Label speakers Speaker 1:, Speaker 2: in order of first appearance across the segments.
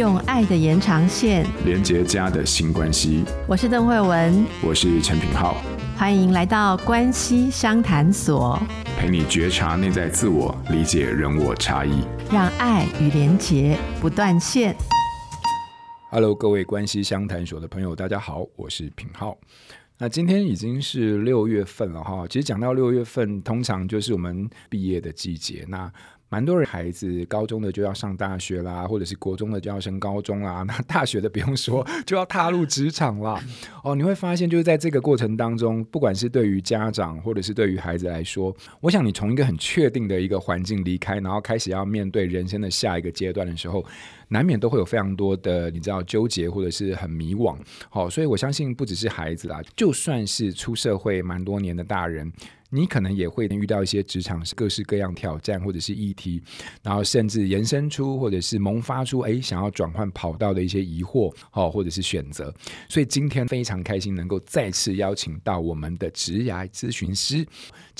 Speaker 1: 用爱的延长线
Speaker 2: 连接家的新关系。
Speaker 1: 我是邓慧文，
Speaker 2: 我是陈品浩，
Speaker 1: 欢迎来到关系相谈所，
Speaker 2: 陪你觉察内在自我，理解人我差异，
Speaker 1: 让爱与连结不断线。
Speaker 2: Hello，各位关系相谈所的朋友，大家好，我是品浩。那今天已经是六月份了哈，其实讲到六月份，通常就是我们毕业的季节。那蛮多人孩子高中的就要上大学啦，或者是国中的就要升高中啦，那大学的不用说就要踏入职场啦。哦，你会发现就是在这个过程当中，不管是对于家长或者是对于孩子来说，我想你从一个很确定的一个环境离开，然后开始要面对人生的下一个阶段的时候，难免都会有非常多的你知道纠结或者是很迷惘。好，所以我相信不只是孩子啦，就算是出社会蛮多年的大人。你可能也会遇到一些职场各式各样挑战，或者是议题，然后甚至延伸出或者是萌发出哎想要转换跑道的一些疑惑，哦，或者是选择。所以今天非常开心能够再次邀请到我们的职涯咨询师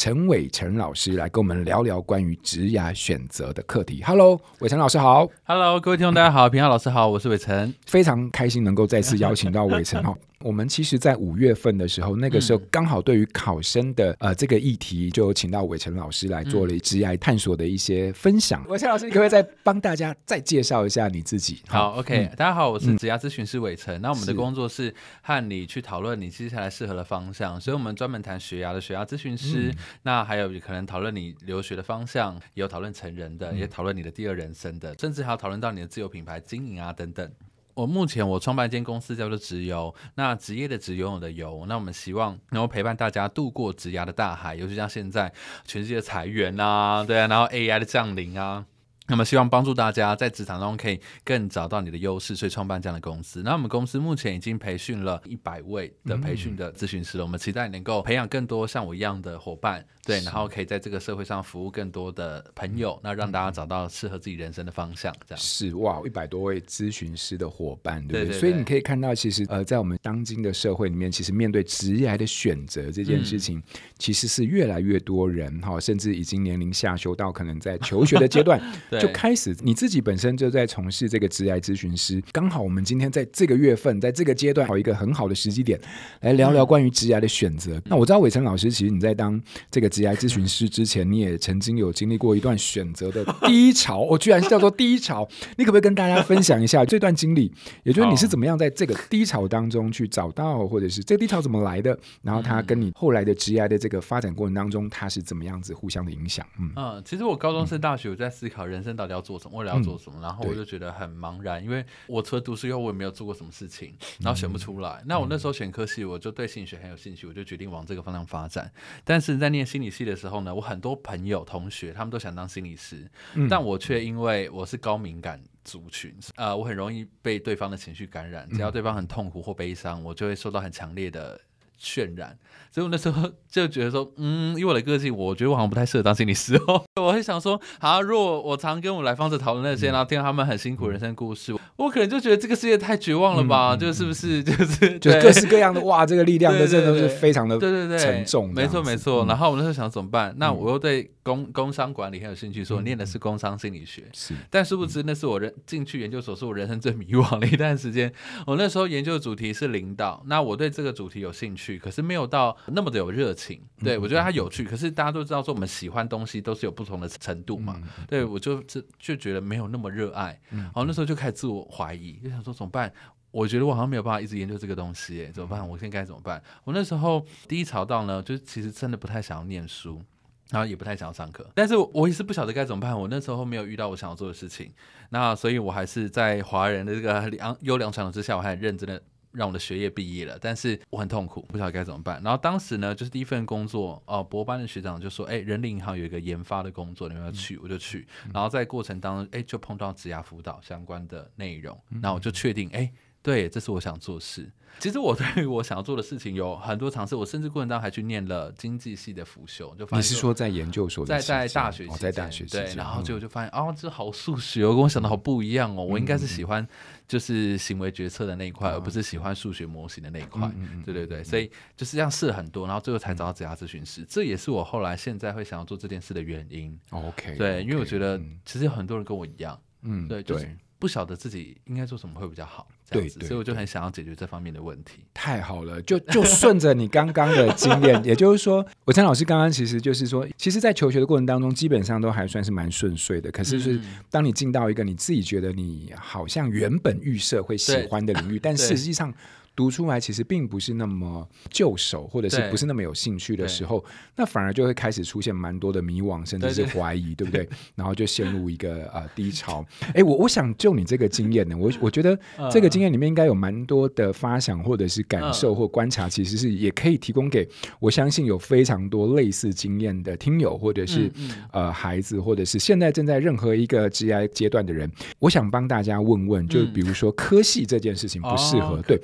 Speaker 2: 陈伟成老师来跟我们聊聊关于职涯选择的课题。Hello，伟成老师好。
Speaker 3: Hello，各位听众大家好，平浩老师好，我是伟成，
Speaker 2: 非常开心能够再次邀请到伟成哈。我们其实，在五月份的时候，那个时候刚好对于考生的呃这个议题，就请到伟成老师来做了职涯探索的一些分享。伟成老师，你可不可以再帮大家再介绍一下你自己？
Speaker 3: 好，OK，大家好，我是职涯咨询师伟成。那我们的工作是和你去讨论你接下来适合的方向，所以我们专门谈学涯的学涯咨询师。那还有可能讨论你留学的方向，也有讨论成人的，也讨论你的第二人生的，甚至还有讨论到你的自由品牌经营啊等等。我目前我创办一间公司叫做直游，那职业的职，游泳的游，那我们希望能够陪伴大家度过职涯的大海，尤其像现在全世界的裁员啊，对啊，然后 AI 的降临啊。那么希望帮助大家在职场中可以更找到你的优势，所以创办这样的公司。那我们公司目前已经培训了一百位的培训的咨询师了。我们期待能够培养更多像我一样的伙伴，对，然后可以在这个社会上服务更多的朋友，那让大家找到适合自己人生的方向。这样
Speaker 2: 是哇，一百多位咨询师的伙伴，对不对？所以你可以看到，其实呃，在我们当今的社会里面，其实面对职业的选择这件事情，嗯、其实是越来越多人哈，甚至已经年龄下修到可能在求学的阶段。就开始，你自己本身就在从事这个职业咨询师，刚好我们今天在这个月份，在这个阶段，有一个很好的时机点，来聊聊关于职业的选择。嗯、那我知道伟成老师，其实你在当这个职业咨询师之前，你也曾经有经历过一段选择的低潮，我、哦、居然是叫做低潮，你可不可以跟大家分享一下这段经历？也就是你是怎么样在这个低潮当中去找到，或者是这个低潮怎么来的？然后它跟你后来的职业的这个发展过程当中，它是怎么样子互相的影响？嗯，
Speaker 3: 嗯，其实我高中升大学，我在思考人生到底要做。什么？未来要做什么？然后我就觉得很茫然，因为我除了读书以后，我也没有做过什么事情，然后选不出来。那我那时候选科系，我就对心理学很有兴趣，我就决定往这个方向发展。但是在念心理系的时候呢，我很多朋友同学他们都想当心理师，但我却因为我是高敏感族群，呃，我很容易被对方的情绪感染，只要对方很痛苦或悲伤，我就会受到很强烈的渲染。所以我那时候 就觉得说，嗯，以我的个性，我觉得我好像不太适合当心理师哦。我会想说，好，如果我常跟我来访者讨论那些，然后听到他们很辛苦人生故事，我可能就觉得这个世界太绝望了吧？就是不是？就是 就各
Speaker 2: 式各样的哇，这个力量的真的是非常的对对对沉重。
Speaker 3: 没错没错。然后我那时候想怎么办？那我又对工工商管理很有兴趣，说我念的是工商心理学。是，但殊不知那是我人进去研究所，是我人生最迷惘的一段时间。我那时候研究的主题是领导，那我对这个主题有兴趣，可是没有到。那么的有热情，对，我觉得它有趣。可是大家都知道说，我们喜欢东西都是有不同的程度嘛。对，我就就就觉得没有那么热爱。然后那时候就开始自我怀疑，就想说怎么办？我觉得我好像没有办法一直研究这个东西，哎，怎么办？我现在该怎么办？我那时候低潮到呢，就其实真的不太想要念书，然后也不太想要上课。但是我也是不晓得该怎么办。我那时候没有遇到我想要做的事情，那所以我还是在华人的这个良优良传统之下，我还很认真的。让我的学业毕业了，但是我很痛苦，不晓得该怎么办。然后当时呢，就是第一份工作，哦，博班的学长就说：“哎，人力银行有一个研发的工作，你们要去？”我就去。然后在过程当中，哎，就碰到职涯辅导相关的内容，然后我就确定，哎，对，这是我想做事。其实我对于我想要做的事情有很多尝试，我甚至过程当中还去念了经济系的辅修，就发现
Speaker 2: 你是说在研究所在
Speaker 3: 在大学、
Speaker 2: 哦、在大学
Speaker 3: 对，然后结果就发现哦，这好数学哦，跟我想的好不一样哦，嗯、我应该是喜欢就是行为决策的那一块，嗯、而不是喜欢数学模型的那一块，嗯、对对对，所以就是这样试了很多，然后最后才找到职涯咨询师，这也是我后来现在会想要做这件事的原因。
Speaker 2: OK，
Speaker 3: 对，因为我觉得其实有很多人跟我一样，嗯，对，就是。不晓得自己应该做什么会比较好，这样子，对对对，所以我就很想要解决这方面的问题。
Speaker 2: 太好了，就 就顺着你刚刚的经验，也就是说，我陈老师刚刚其实就是说，其实，在求学的过程当中，基本上都还算是蛮顺遂的。可是，是当你进到一个你自己觉得你好像原本预设会喜欢的领域，但实际上。读出来其实并不是那么就手，或者是不是那么有兴趣的时候，那反而就会开始出现蛮多的迷惘，甚至是怀疑，对，不对？然后就陷入一个呃低潮。哎，我我想就你这个经验呢，我我觉得这个经验里面应该有蛮多的发想，或者是感受或观察，其实是也可以提供给我相信有非常多类似经验的听友，或者是呃孩子，或者是现在正在任何一个 G I 阶段的人。我想帮大家问问，就比如说科系这件事情不适合，对。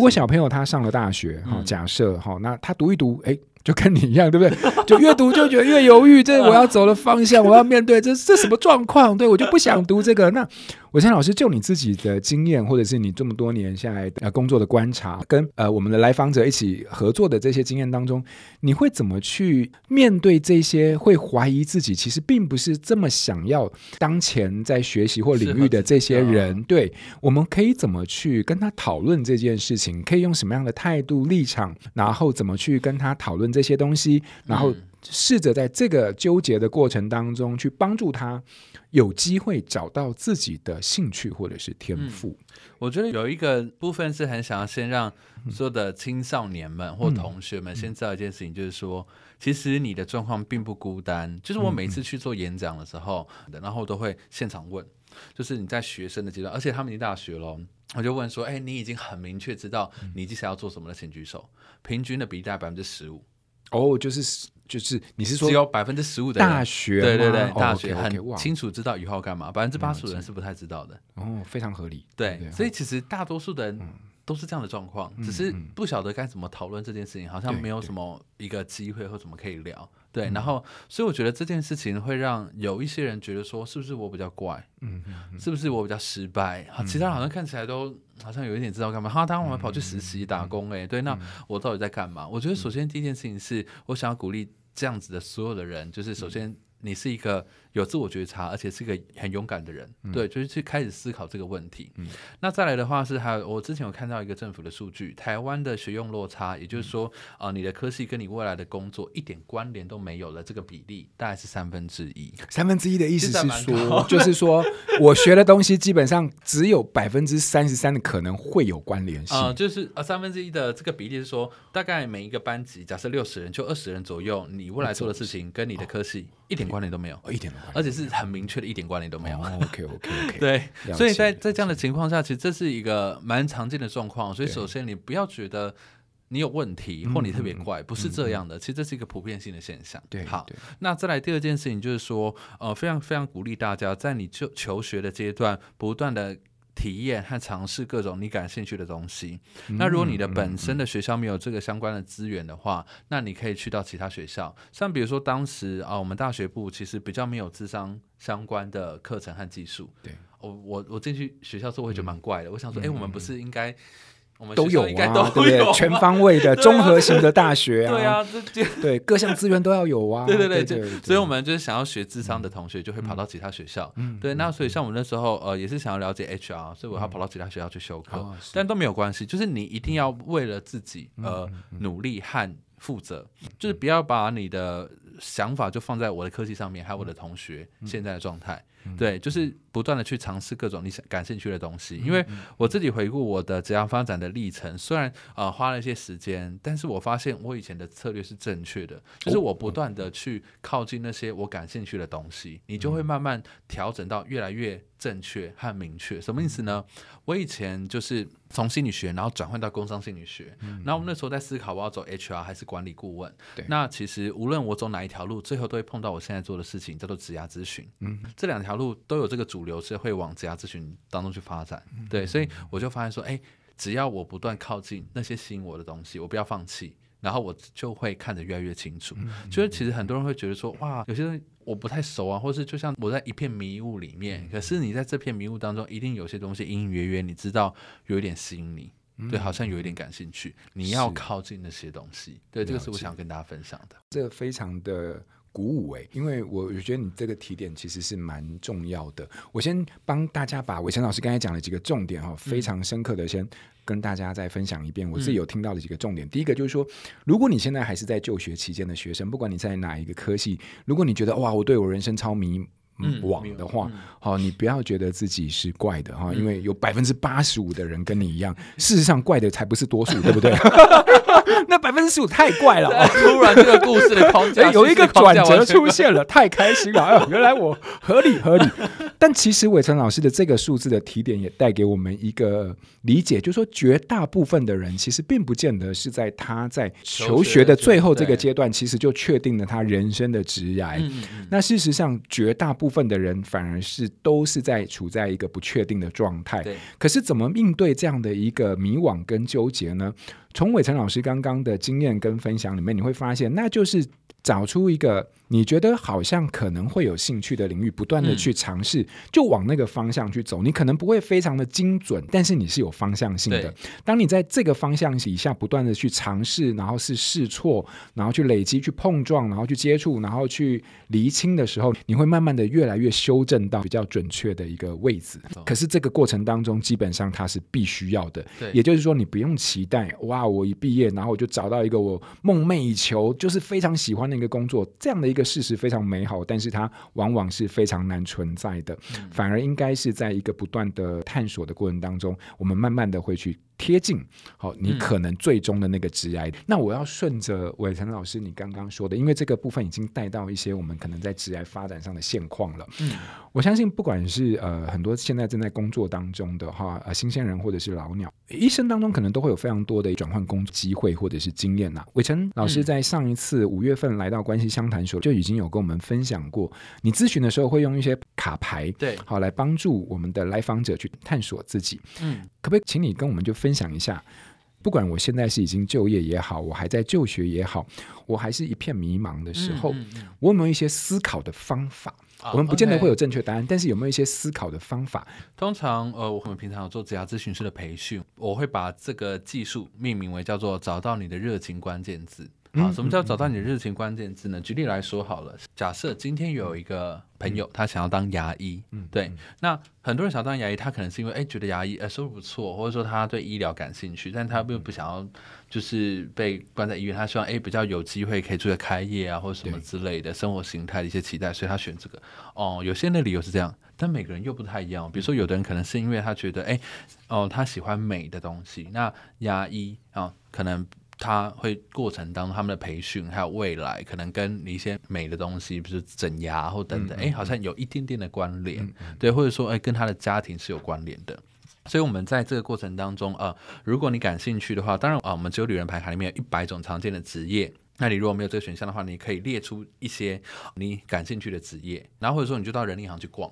Speaker 2: 如果小朋友他上了大学，哈，假设哈，那他读一读，哎。就跟你一样，对不对？就越读就觉得越犹豫，这我要走的方向，我要面对这这什么状况？对，我就不想读这个。那玮宸老师，就你自己的经验，或者是你这么多年下来呃工作的观察，跟呃我们的来访者一起合作的这些经验当中，你会怎么去面对这些会怀疑自己其实并不是这么想要当前在学习或领域的这些人？对，我们可以怎么去跟他讨论这件事情？可以用什么样的态度立场？然后怎么去跟他讨论？这些东西，然后试着在这个纠结的过程当中，去帮助他有机会找到自己的兴趣或者是天赋。嗯，
Speaker 3: 我觉得有一个部分是很想要先让所有的青少年们或同学们先知道一件事情，就是说，其实你的状况并不孤单。就是我每次去做演讲的时候，然后都会现场问，就是你在学生的阶段，而且他们已经大学了。我就问说：“哎，你已经很明确知道你接下来要做什么的，请举手。平均的比例大概百分之十五。”
Speaker 2: 哦，就是就是，你是说
Speaker 3: 只有百分之十五的
Speaker 2: 大学？
Speaker 3: 对对对，大学很清楚知道以后要干嘛，百分之八十的人是不太知道的。
Speaker 2: 哦，非常合理。
Speaker 3: 对，所以其实大多数的人都是这样的状况，只是不晓得该怎么讨论这件事情，好像没有什么一个机会或怎么可以聊。对，然后所以我觉得这件事情会让有一些人觉得说，是不是我比较怪？嗯，是不是我比较失败？好，其他人好像看起来都。好像有一点知道干嘛？哈，当我们跑去实习打工，哎，对，那我到底在干嘛？我觉得首先第一件事情是我想要鼓励这样子的所有的人，就是首先。你是一个有自我觉察，而且是一个很勇敢的人，嗯、对，就是去开始思考这个问题。嗯、那再来的话是还有，我之前有看到一个政府的数据，台湾的学用落差，也就是说，啊、你的科系跟你未来的工作一点关联都没有了，这个比例大概是三分之一。
Speaker 2: 三分之一的意思是说，就是说我学的东西基本上只有百分之三十三的可能会有关联性。啊、呃，
Speaker 3: 就是啊，三分之一的这个比例是说，大概每一个班级假设六十人，就二十人左右，你未来做的事情跟你的科系。一点关联都没有，哦、一点而且是很明确的，一点关联都没有。
Speaker 2: 哦、OK OK OK，
Speaker 3: 对，所以在在这样的情况下，其实这是一个蛮常见的状况。所以首先你不要觉得你有问题或你特别怪，不是这样的。其实这是一个普遍性的现象。对，好，那再来第二件事情就是说，呃，非常非常鼓励大家在你就求学的阶段，不断的。体验和尝试各种你感兴趣的东西。那如果你的本身的学校没有这个相关的资源的话，那你可以去到其他学校。像比如说当时啊，我们大学部其实比较没有智商相关的课程和技术。对，我我我进去学校之后会觉得蛮怪的。我想说，哎，我们不是应该？我们都有啊，对不对？
Speaker 2: 全方位的 综合型的大学啊，
Speaker 3: 对啊，这
Speaker 2: 对。各项资源都要有啊。
Speaker 3: 对对对，对，所以我们就是想要学智商的同学，就会跑到其他学校。对，那所以像我们那时候，呃，也是想要了解 HR，所以我要跑到其他学校去修课，但都没有关系。就是你一定要为了自己呃努力和负责，就是不要把你的想法就放在我的科技上面，还有我的同学现在的状态。对，就是不断的去尝试各种你想感兴趣的东西。因为我自己回顾我的职业发展的历程，虽然呃花了一些时间，但是我发现我以前的策略是正确的，就是我不断的去靠近那些我感兴趣的东西，你就会慢慢调整到越来越正确和明确。什么意思呢？我以前就是从心理学，然后转换到工商心理学，然后我们那时候在思考我要走 HR 还是管理顾问。对，那其实无论我走哪一条路，最后都会碰到我现在做的事情，叫做职涯咨询。嗯，这两条。路都有这个主流是会往职涯咨询当中去发展，对，所以我就发现说，哎，只要我不断靠近那些吸引我的东西，我不要放弃，然后我就会看得越来越清楚。就是其实很多人会觉得说，哇，有些人我不太熟啊，或是就像我在一片迷雾里面，可是你在这片迷雾当中，一定有些东西隐隐约约，你知道有一点吸引你，对，好像有一点感兴趣，你要靠近那些东西，对，这个是我想跟大家分享的，
Speaker 2: 这个非常的。鼓舞哎，因为我我觉得你这个提点其实是蛮重要的。我先帮大家把伟成老师刚才讲的几个重点哈，非常深刻的先跟大家再分享一遍。我自己有听到的几个重点，第一个就是说，如果你现在还是在就学期间的学生，不管你在哪一个科系，如果你觉得哇，我对我人生超迷。网的话，好，你不要觉得自己是怪的哈，因为有百分之八十五的人跟你一样，事实上怪的才不是多数，对不对？那百分之十五太怪了，
Speaker 3: 突然这个故事的框架
Speaker 2: 有一个转折出现了，太开心了！哎，原来我合理合理。但其实伟成老师的这个数字的提点也带给我们一个理解，就是说绝大部分的人其实并不见得是在他在求学的最后这个阶段，其实就确定了他人生的职涯。那事实上，绝大部分的人反而是都是在处在一个不确定的状态。对，可是怎么应对这样的一个迷惘跟纠结呢？从伟成老师刚刚的经验跟分享里面，你会发现，那就是找出一个。你觉得好像可能会有兴趣的领域，不断的去尝试，就往那个方向去走。你可能不会非常的精准，但是你是有方向性的。当你在这个方向以下不断的去尝试，然后是试错，然后去累积、去碰撞，然后去接触，然后去厘清的时候，你会慢慢的越来越修正到比较准确的一个位置。可是这个过程当中，基本上它是必须要的。也就是说，你不用期待哇，我一毕业，然后我就找到一个我梦寐以求，就是非常喜欢的一个工作，这样的一个。事实非常美好，但是它往往是非常难存在的，反而应该是在一个不断的探索的过程当中，我们慢慢的会去。贴近好，你可能最终的那个职癌。嗯、那我要顺着伟成老师你刚刚说的，因为这个部分已经带到一些我们可能在职癌发展上的现况了。嗯，我相信不管是呃很多现在正在工作当中的哈呃新鲜人或者是老鸟，一生当中可能都会有非常多的转换工作机会或者是经验呐。伟成老师在上一次五月份来到关系相谈所，就已经有跟我们分享过，你咨询的时候会用一些卡牌，对，好来帮助我们的来访者去探索自己。嗯，可不可以请你跟我们就分分享一下，不管我现在是已经就业也好，我还在就学也好，我还是一片迷茫的时候，嗯嗯嗯、我有没有一些思考的方法？哦、我们不见得会有正确答案但是有没有一些思考的方法？
Speaker 3: 通常，呃，我们平常有做职涯咨询师的培训，我会把这个技术命名为叫做“找到你的热情关键字”。好，什么叫找到你的热情关键字呢？举例来说好了，假设今天有一个朋友，他想要当牙医，嗯，对，那很多人想要当牙医，他可能是因为哎觉得牙医呃收入不错，或者说他对医疗感兴趣，但他并不想要就是被关在医院，他希望哎比较有机会可以出来开业啊，或者什么之类的生活形态的一些期待，所以他选这个。哦，有些人的理由是这样，但每个人又不太一样。比如说，有的人可能是因为他觉得哎哦他喜欢美的东西，那牙医啊可能。他会过程当中他们的培训，还有未来可能跟你一些美的东西，比如整牙或等等，哎、嗯嗯，好像有一点点的关联，对，或者说哎，跟他的家庭是有关联的。所以，我们在这个过程当中，呃，如果你感兴趣的话，当然啊、呃，我们只有旅人牌卡里面有一百种常见的职业，那你如果没有这个选项的话，你可以列出一些你感兴趣的职业，然后或者说你就到人力行去逛。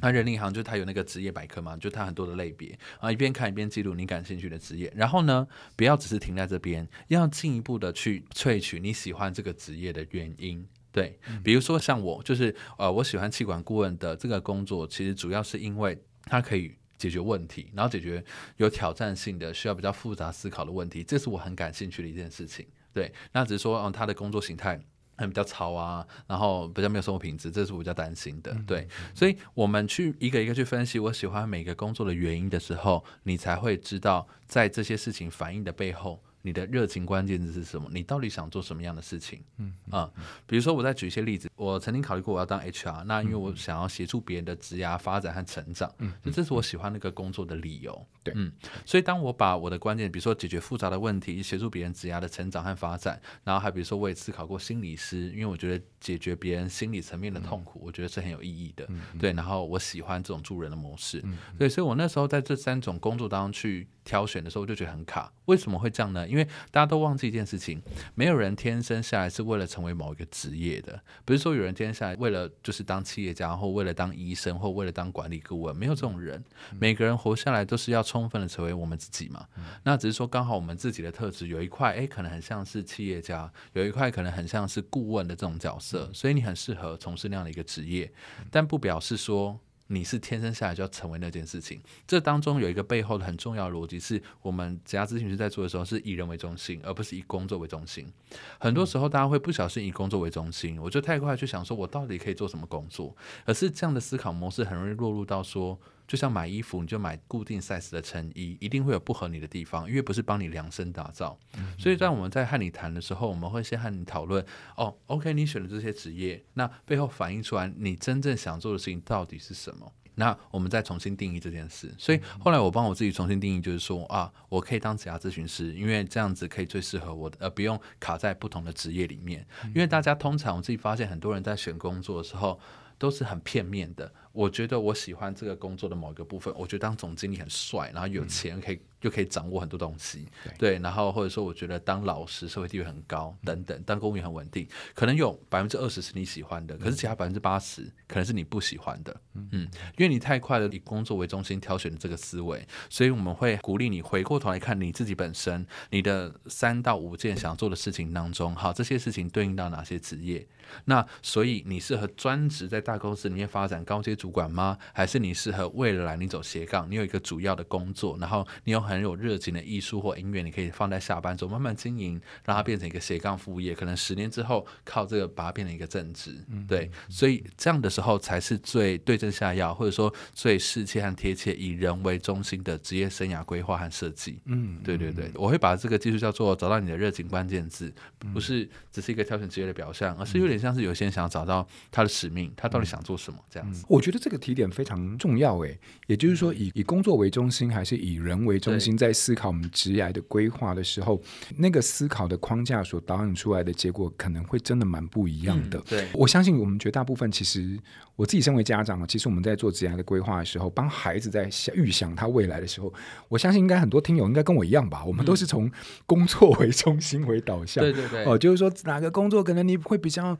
Speaker 3: 那人力银行就它有那个职业百科嘛，就它很多的类别啊，一边看一边记录你感兴趣的职业，然后呢，不要只是停在这边，要进一步的去萃取你喜欢这个职业的原因。对，比如说像我，就是呃，我喜欢气管顾问的这个工作，其实主要是因为它可以解决问题，然后解决有挑战性的、需要比较复杂思考的问题，这是我很感兴趣的一件事情。对，那只是说，嗯，他的工作形态。很比较吵啊，然后比较没有生活品质，这是我比较担心的。对，所以我们去一个一个去分析我喜欢每个工作的原因的时候，你才会知道在这些事情反应的背后。你的热情关键字是什么？你到底想做什么样的事情？嗯啊、嗯，比如说我再举一些例子，我曾经考虑过我要当 HR，那因为我想要协助别人的职涯发展和成长，嗯，这是我喜欢那个工作的理由。对，嗯，所以当我把我的关键，比如说解决复杂的问题，协助别人职涯的成长和发展，然后还比如说我也思考过心理师，因为我觉得解决别人心理层面的痛苦，我觉得是很有意义的。对，然后我喜欢这种助人的模式。对，所以我那时候在这三种工作当中去挑选的时候，我就觉得很卡。为什么会这样呢？因为大家都忘记一件事情，没有人天生下来是为了成为某一个职业的。不是说有人天生下来为了就是当企业家，或为了当医生，或为了当管理顾问，没有这种人。每个人活下来都是要充分的成为我们自己嘛。那只是说刚好我们自己的特质有一块，诶，可能很像是企业家，有一块可能很像是顾问的这种角色，所以你很适合从事那样的一个职业，但不表示说。你是天生下来就要成为那件事情。这当中有一个背后的很重要的逻辑，是我们职业咨询师在做的时候是以人为中心，而不是以工作为中心。很多时候大家会不小心以工作为中心，我就太快去想说我到底可以做什么工作，而是这样的思考模式很容易落入到说。就像买衣服，你就买固定 size 的衬衣，一定会有不合你的地方，因为不是帮你量身打造。嗯、所以在我们在和你谈的时候，我们会先和你讨论哦，OK，你选的这些职业，那背后反映出来你真正想做的事情到底是什么？那我们再重新定义这件事。所以后来我帮我自己重新定义，就是说啊，我可以当职涯咨询师，因为这样子可以最适合我的，而不用卡在不同的职业里面。因为大家通常我自己发现，很多人在选工作的时候都是很片面的。我觉得我喜欢这个工作的某一个部分，我觉得当总经理很帅，然后有钱可以就可以掌握很多东西，对，然后或者说我觉得当老师社会地位很高等等，当公务员很稳定，可能有百分之二十是你喜欢的，可是其他百分之八十可能是你不喜欢的，嗯，因为你太快的以工作为中心挑选的这个思维，所以我们会鼓励你回过头来看你自己本身，你的三到五件想做的事情当中，好，这些事情对应到哪些职业？那所以你适合专职在大公司里面发展高阶主。管吗？还是你适合未来你走斜杠？你有一个主要的工作，然后你有很有热情的艺术或音乐，你可以放在下班之后慢慢经营，让它变成一个斜杠副业。可能十年之后靠这个把它变成一个正职。对，所以这样的时候才是最对症下药，或者说最适切和贴切，以人为中心的职业生涯规划和设计。嗯，对对对，我会把这个技术叫做找到你的热情关键字，不是只是一个挑选职业的表象，而是有点像是有些人想要找到他的使命，他到底想做什么这样子。
Speaker 2: 我觉得。这个提点非常重要，诶，也就是说，以以工作为中心，还是以人为中心，在思考我们职业的规划的时候，那个思考的框架所导引出来的结果，可能会真的蛮不一样的。对，我相信我们绝大部分，其实我自己身为家长，其实我们在做职业的规划的时候，帮孩子在想预想他未来的时候，我相信应该很多听友应该跟我一样吧，我们都是从工作为中心为导向。对对对，哦，就是说哪个工作可能你会比较。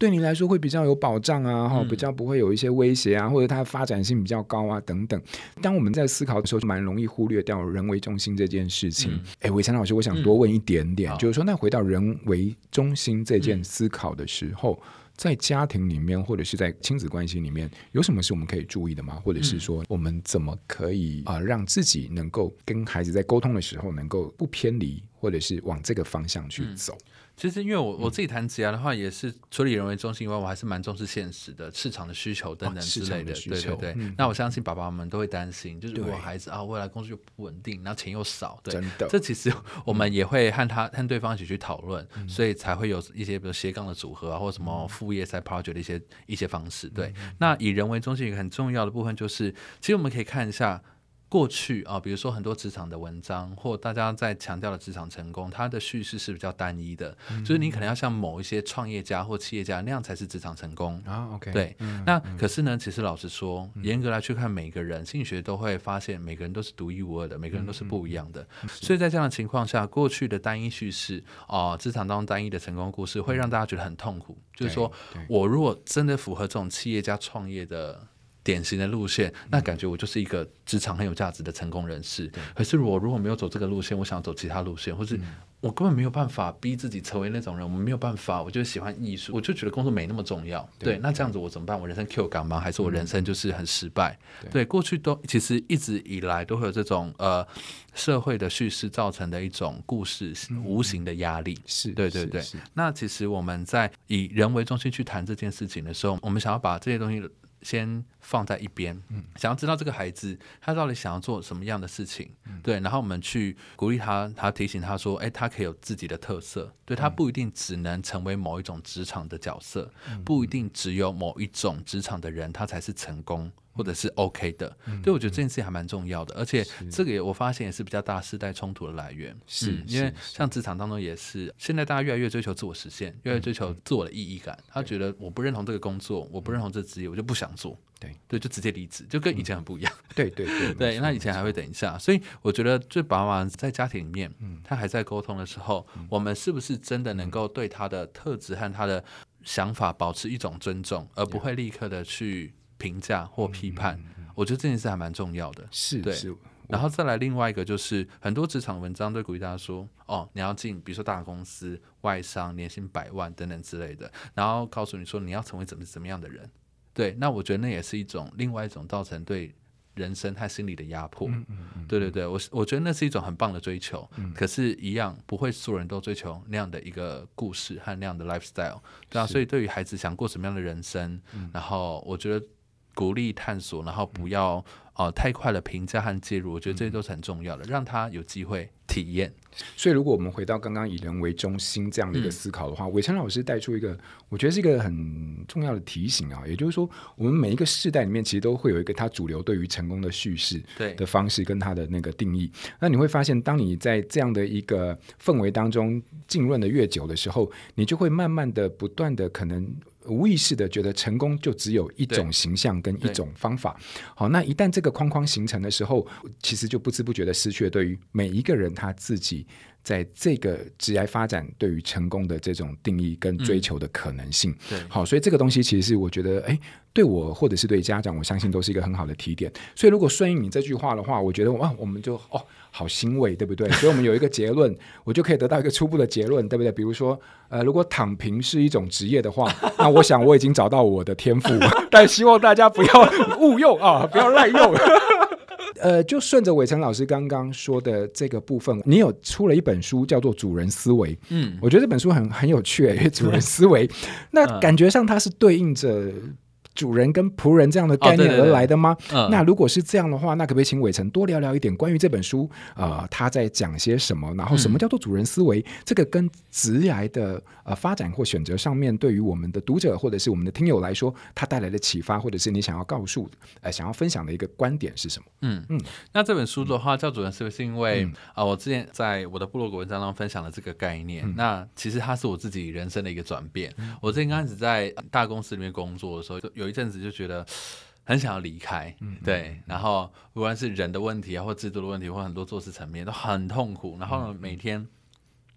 Speaker 2: 对你来说会比较有保障啊，哈、嗯，比较不会有一些威胁啊，或者它的发展性比较高啊，等等。当我们在思考的时候，就蛮容易忽略掉人为中心这件事情。哎、嗯，伟强老师，我想多问一点点，嗯、就是说，那回到人为中心这件思考的时候，嗯、在家庭里面或者是在亲子关系里面，有什么是我们可以注意的吗？或者是说，我们怎么可以啊、呃，让自己能够跟孩子在沟通的时候，能够不偏离，或者是往这个方向去走？嗯其实，因为我我自己谈职涯的话，也是除了以人为中心以外，我还是蛮重视现实的市场的需求等等之类的。对对对。嗯、那我相信爸爸们都会担心，就是如果孩子啊未来工作又不稳定，然后钱又少，对。这其实我们也会和他和对方一起去讨论，嗯、所以才会有一些比如斜杠的组合啊，或者什么副业 side project 的一些一些方式。对。嗯、那以人为中心一个很重要的部分就是，其实我们可以看一下。过去啊，比如说很多职场的文章，或大家在强调的职场成功，它的叙事是比较单一的，嗯、就是你可能要像某一些创业家或企业家那样才是职场成功啊。OK，对，嗯、那可是呢，其实老实说，严、嗯、格来去看，每个人心理学都会发现，每个人都是独一无二的，每个人都是不一样的。嗯、所以在这样的情况下，过去的单一叙事啊，职场当中单一的成功故事，会让大家觉得很痛苦。嗯、就是说我如果真的符合这种企业家创业的。典型的路线，那感觉我就是一个职场很有价值的成功人士。可是我如果没有走这个路线，我想走其他路线，或是我根本没有办法逼自己成为那种人。我们没有办法，我就喜欢艺术，我就觉得工作没那么重要。对，对，那这样子我怎么办？我人生 Q 感吗？还是我人生就是很失败？对，对，过去都其实一直以来都会有这种呃社会的叙事造成的一种故事无形的压力。是，对对对。那其实我们在以人为中心去谈这件事情的时候，我们想要把这些东西。先放在一边，嗯，想要知道这个孩子他到底想要做什么样的事情，嗯、对，然后我们去鼓励他，他提醒他说，哎，他可以有自己的特色，对，他不一定只能成为某一种职场的角色，嗯、不一定只有某一种职场的人他才是成功。或者是 OK 的，嗯、对，我觉得这件事情还蛮重要的，嗯、而且这个也我发现也是比较大世代冲突的来源，是、嗯，因为像职场当中也是，现在大家越来越追求自我实现，越来越追求自我的意义感，嗯、他觉得我不认同这个工作，我不认同这职业，我就不想做，对，对，就直接离职，就跟以前很不一样，嗯、对对对，对，那以前还会等一下，所以我觉得最爸爸在家庭里面，嗯，他还在沟通的时候，嗯、我们是不是真的能够对他的特质和他的想法保持一种尊重，而不会立刻的去评价或批判？我觉得这件事还蛮重要的，是对，是然后再来另外一个就是很多职场文章都鼓励大家说，哦，你要进，比如说大公司、外商，年薪百万等等之类的，然后告诉你说你要成为怎么怎么样的人，对，那我觉得那也是一种另外一种造成对人生和心理的压迫。嗯嗯嗯、对对对，我我觉得那是一种很棒的追求。嗯、可是，一样不会所有人都追求那样的一个故事和那样的 lifestyle。对啊，所以对于孩子想过什么样的人生，嗯、然后我觉得鼓励探索，然后不要哦、呃、太快的评价和介入，我觉得这些都是很重要的，让他有机会。体验，
Speaker 3: 所以如果我们回到刚刚以人为中心这样的一个思考的话，伟成、嗯、老师带出一个，我觉得是一个很重要的提醒啊，也就是说，我们每一个世代里面其实都会有一个他主流对于成功的叙事对的方式跟他的那个定义。那你会发现，当你在这样的一个氛围当中浸润的越久的时候，你就会慢慢的不断的可能。无意识的觉得成功就只有一种形象跟一种方法，好，那一旦这个框框形成的时候，其实就不知不觉的失去了对于每一个人他自己。在这个职业发展对于成功的这种定义跟追求的可能性，
Speaker 2: 对，
Speaker 3: 好，所以这个东西其实是我觉得，哎，对我或者是对家长，我相信都是一个很好的提点。所以如果顺应你这句话的话，我觉得哇，我们就哦，好欣慰，对不对？所以我们有一个结论，我就可以得到一个初步的结论，对不对？比如说，呃，如果躺平是一种职业的话，那我想我已经找到我的天赋，但希望大家不要误用啊，不要滥用。呃，就顺着伟成老师刚刚说的这个部分，你有出了一本书，叫做《主人思维》。嗯，我觉得这本书很很有趣，因为主人思维，那感觉上它是对应着。主人跟仆人这样的概念而来的吗？哦对对对嗯、那如果是这样的话，那可不可以请伟成多聊聊一点关于这本书？呃，他在讲些什么？然后什么叫做主人思维？嗯、这个跟职涯的呃发展或选择上面，对于我们的读者或者是我们的听友来说，他带来的启发，或者是你想要告诉呃想要分享的一个观点是什么？嗯嗯。那这本书的话叫主人思维，是因为啊、嗯呃，我之前在我的部落格文章中分享了这个概念。嗯、那其实它是我自己人生的一个转变。嗯、我之前刚开始在大公司里面工作的时候，有一阵子就觉得很想要离开，嗯、对，然后不管是人的问题啊，或制度的问题，或很多做事层面都很痛苦，然后呢，每天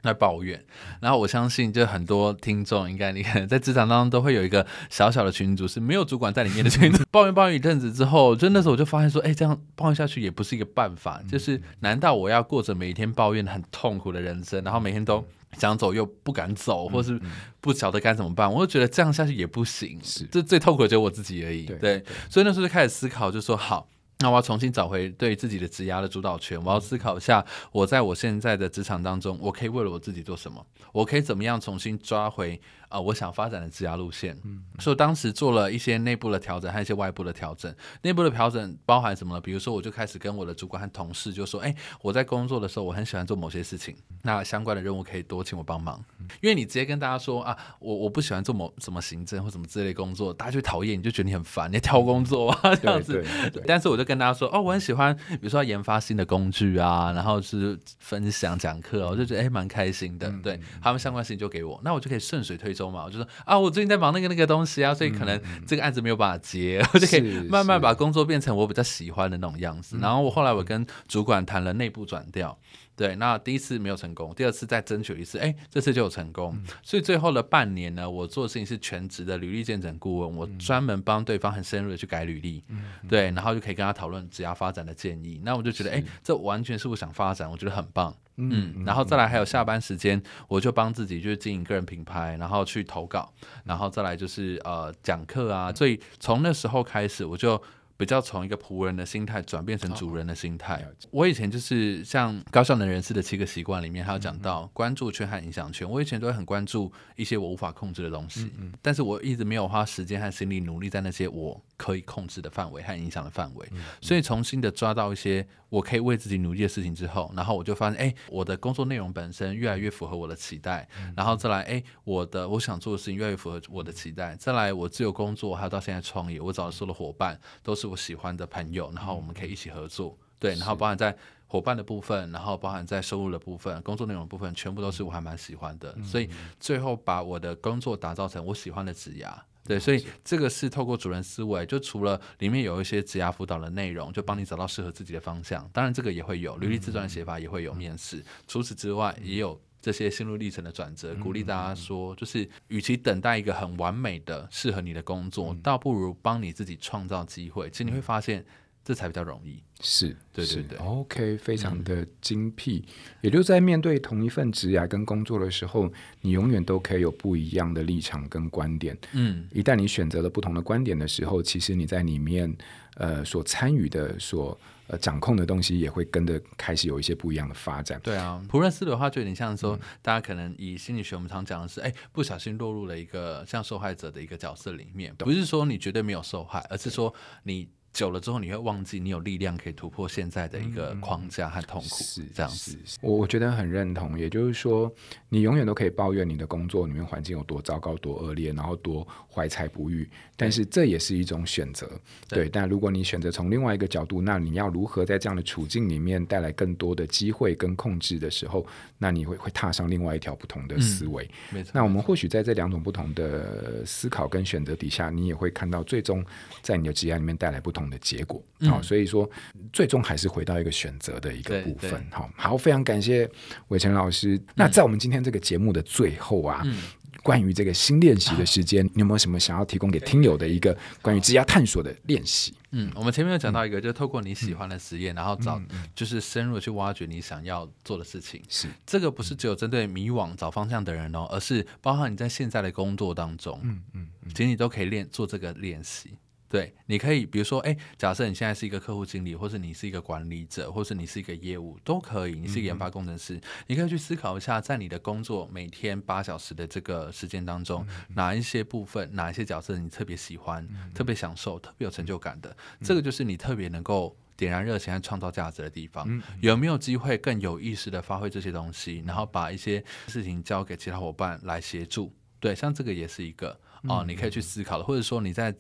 Speaker 3: 在抱怨，然后我相信，就很多听众应该，你看在职场当中都会有一个小小的群组是没有主管在里面的群组，抱怨抱怨一阵子之后，就那时候我就发现说，哎，这样抱怨下去也不是一个办法，就是难道我要过着每一天抱怨很痛苦的人生，然后每天都。想走又不敢走，或是不晓得该怎么办，我就觉得这样下去也不行。是，这最痛苦的只有我自己而已。对，对，所以那时候就开始思考，就说好，那我要重新找回对自己的职涯的主导权。我要思考一下，我在我现在的职场当中，我可以为了我自己做什么？我可以怎么样重新抓回？啊、呃，我想发展的职涯路线，嗯，所以当时做了一些内部的调整，还有一些外部的调整。内部的调整包含什么呢？比如说，我就开始跟我的主管和同事就说，哎，我在工作的时候，我很喜欢做某些事情，那相关的任务可以多请我帮忙。因为你直接跟大家说啊，我我不喜欢做某什么行政或什么之类工作，大家就讨厌，你就觉得你很烦，你挑工作啊这样子。对对对。但是我就跟大家说，哦，我很喜欢，比如说研发新的工具啊，然后是分享讲课，我就觉得哎，蛮开心的。对，他们相关事情就给我，那我就可以顺水推舟嘛，我就说啊。我最近在忙那个那个东西啊，所以可能这个案子没有办法接，嗯、我就可以慢慢把工作变成我比较喜欢的那种样子。然后我后来我跟主管谈了内部转调。对，那第一次没有成功，第二次再争取一次，哎，这次就有成功。嗯、所以最后的半年呢，我做的事情是全职的履历见证顾问，我专门帮对方很深入的去改履历，嗯、对，然后就可以跟他讨论职涯发展的建议。那我就觉得，哎，这完全是我想发展，我觉得很棒。嗯，嗯然后再来还有下班时间，我就帮自己就是经营个人品牌，然后去投稿，然后再来就是呃讲课啊。所以从那时候开始，我就。比较从一个仆人的心态转变成主人的心态。Oh, 我以前就是像高效能人士的七个习惯里面，还有讲到关注圈和影响圈。我以前都会很关注一些我无法控制的东西，嗯嗯，但是我一直没有花时间和心力努力在那些我可以控制的范围和影响的范围。所以重新的抓到一些我可以为自己努力的事情之后，然后我就发现，哎，我的工作内容本身越来越符合我的期待。然后再来，哎，我的我想做的事情越来越符合我的期待。再来，我自由工作，还有到现在创业，我找的所有的伙伴都是我喜欢的朋友，然后我们可以一起合作，对，然后包含在伙伴的部分，然后包含在收入的部分、工作内容的部分，全部都是我还蛮喜欢的，所以最后把我的工作打造成我喜欢的职涯，对，所以这个是透过主人思维，就除了里面有一些职涯辅导的内容，就帮你找到适合自己的方向，当然这个也会有履历自传写法，也会有面试，除此之外也有。这些心路历程的转折，鼓励大家说，就是与其等待一个很完美的适合你的工作，倒不如帮你自己创造机会。其实你会发现，这才比较容易。
Speaker 2: 是，
Speaker 3: 对对对
Speaker 2: ，OK，非常的精辟。嗯、也就在面对同一份职涯跟工作的时候，你永远都可以有不一样的立场跟观点。嗯，一旦你选择了不同的观点的时候，其实你在里面呃所参与的、所呃掌控的东西，也会跟着开始有一些不一样的发展。
Speaker 3: 对啊，普瑞斯的话就有点像说，嗯、大家可能以心理学我们常讲的是，哎，不小心落入了一个像受害者的一个角色里面，不是说你绝对没有受害，而是说你。久了之后，你会忘记你有力量可以突破现在的一个框架和痛苦，是这样子。
Speaker 2: 我我觉得很认同，也就是说，你永远都可以抱怨你的工作里面环境有多糟糕、多恶劣，然后多怀才不遇，但是这也是一种选择。对，对，但如果你选择从另外一个角度，那你要如何在这样的处境里面带来更多的机会跟控制的时候，那你会会踏上另外一条不同的思维。
Speaker 3: 嗯，没错。
Speaker 2: 那我们或许在这两种不同的思考跟选择底下，你也会看到最终在你的职业里面带来不同的结果，好、嗯，所以说最终还是回到一个选择的一个部分。好，好，非常感谢伟成老师。嗯、那在我们今天这个节目的最后啊，嗯、关于这个新练习的时间，啊、你有没有什么想要提供给听友的一个关于职业探索的练习？
Speaker 3: 嗯，我们前面有讲到一个，就是透过你喜欢的实验，嗯、然后找就是深入的去挖掘你想要做的事情。是这个不是只有针对迷惘找方向的人哦，而是包含你在现在的工作当中，嗯嗯，嗯其实你都可以练做这个练习。对，你可以比如说，哎，假设你现在是一个客户经理，或是你是一个管理者，或是你是一个业务，都可以。你是一个研发工程师，嗯、你可以去思考一下，在你的工作每天八小时的这个时间当中，嗯、哪一些部分，哪一些角色你特别喜欢、嗯、特别享受、特别有成就感的，嗯、这个就是你特别能够点燃热情和创造价值的地方。嗯、有没有机会更有意识的发挥这些东西，然后把一些事情交给其他伙伴来协助？对，像这个也是一个哦，你可以去思考的，或者说你在。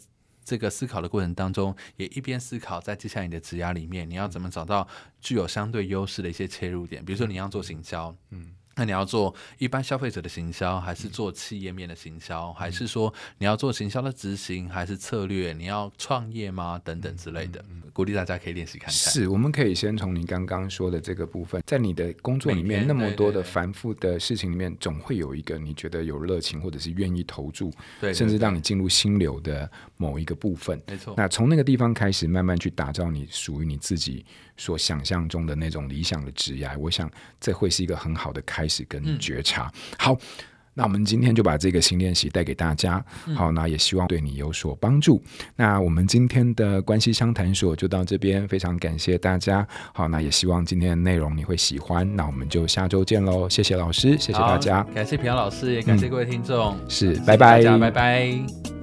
Speaker 3: 这个思考的过程当中，也一边思考，在接下来你的职涯里面，你要怎么找到具有相对优势的一些切入点？比如说，你要做行销，嗯。那你要做一般消费者的行销，还是做企业面的行销，还是说你要做行销的执行，还是策略？你要创业吗？等等之类的，鼓励大家可以练习看看。
Speaker 2: 是，我们可以先从你刚刚说的这个部分，在你的工作里面那么多的繁复的事情里面，总会有一个你觉得有热情或者是愿意投注，对，甚至让你进入心流的某一个部分。没错。那从那个地方开始，慢慢去打造你属于你自己所想象中的那种理想的职业，我想这会是一个很好的开始跟觉察。嗯、好，那我们今天就把这个新练习带给大家。嗯、好，那也希望对你有所帮助。那我们今天的关系相谈所就到这边，非常感谢大家。好，那也希望今天的内容你会喜欢。那我们就下周见喽！谢谢老师，谢谢大家，
Speaker 3: 感谢平阳老师，也感谢各位听众。
Speaker 2: 嗯、是，拜拜，
Speaker 3: 拜拜。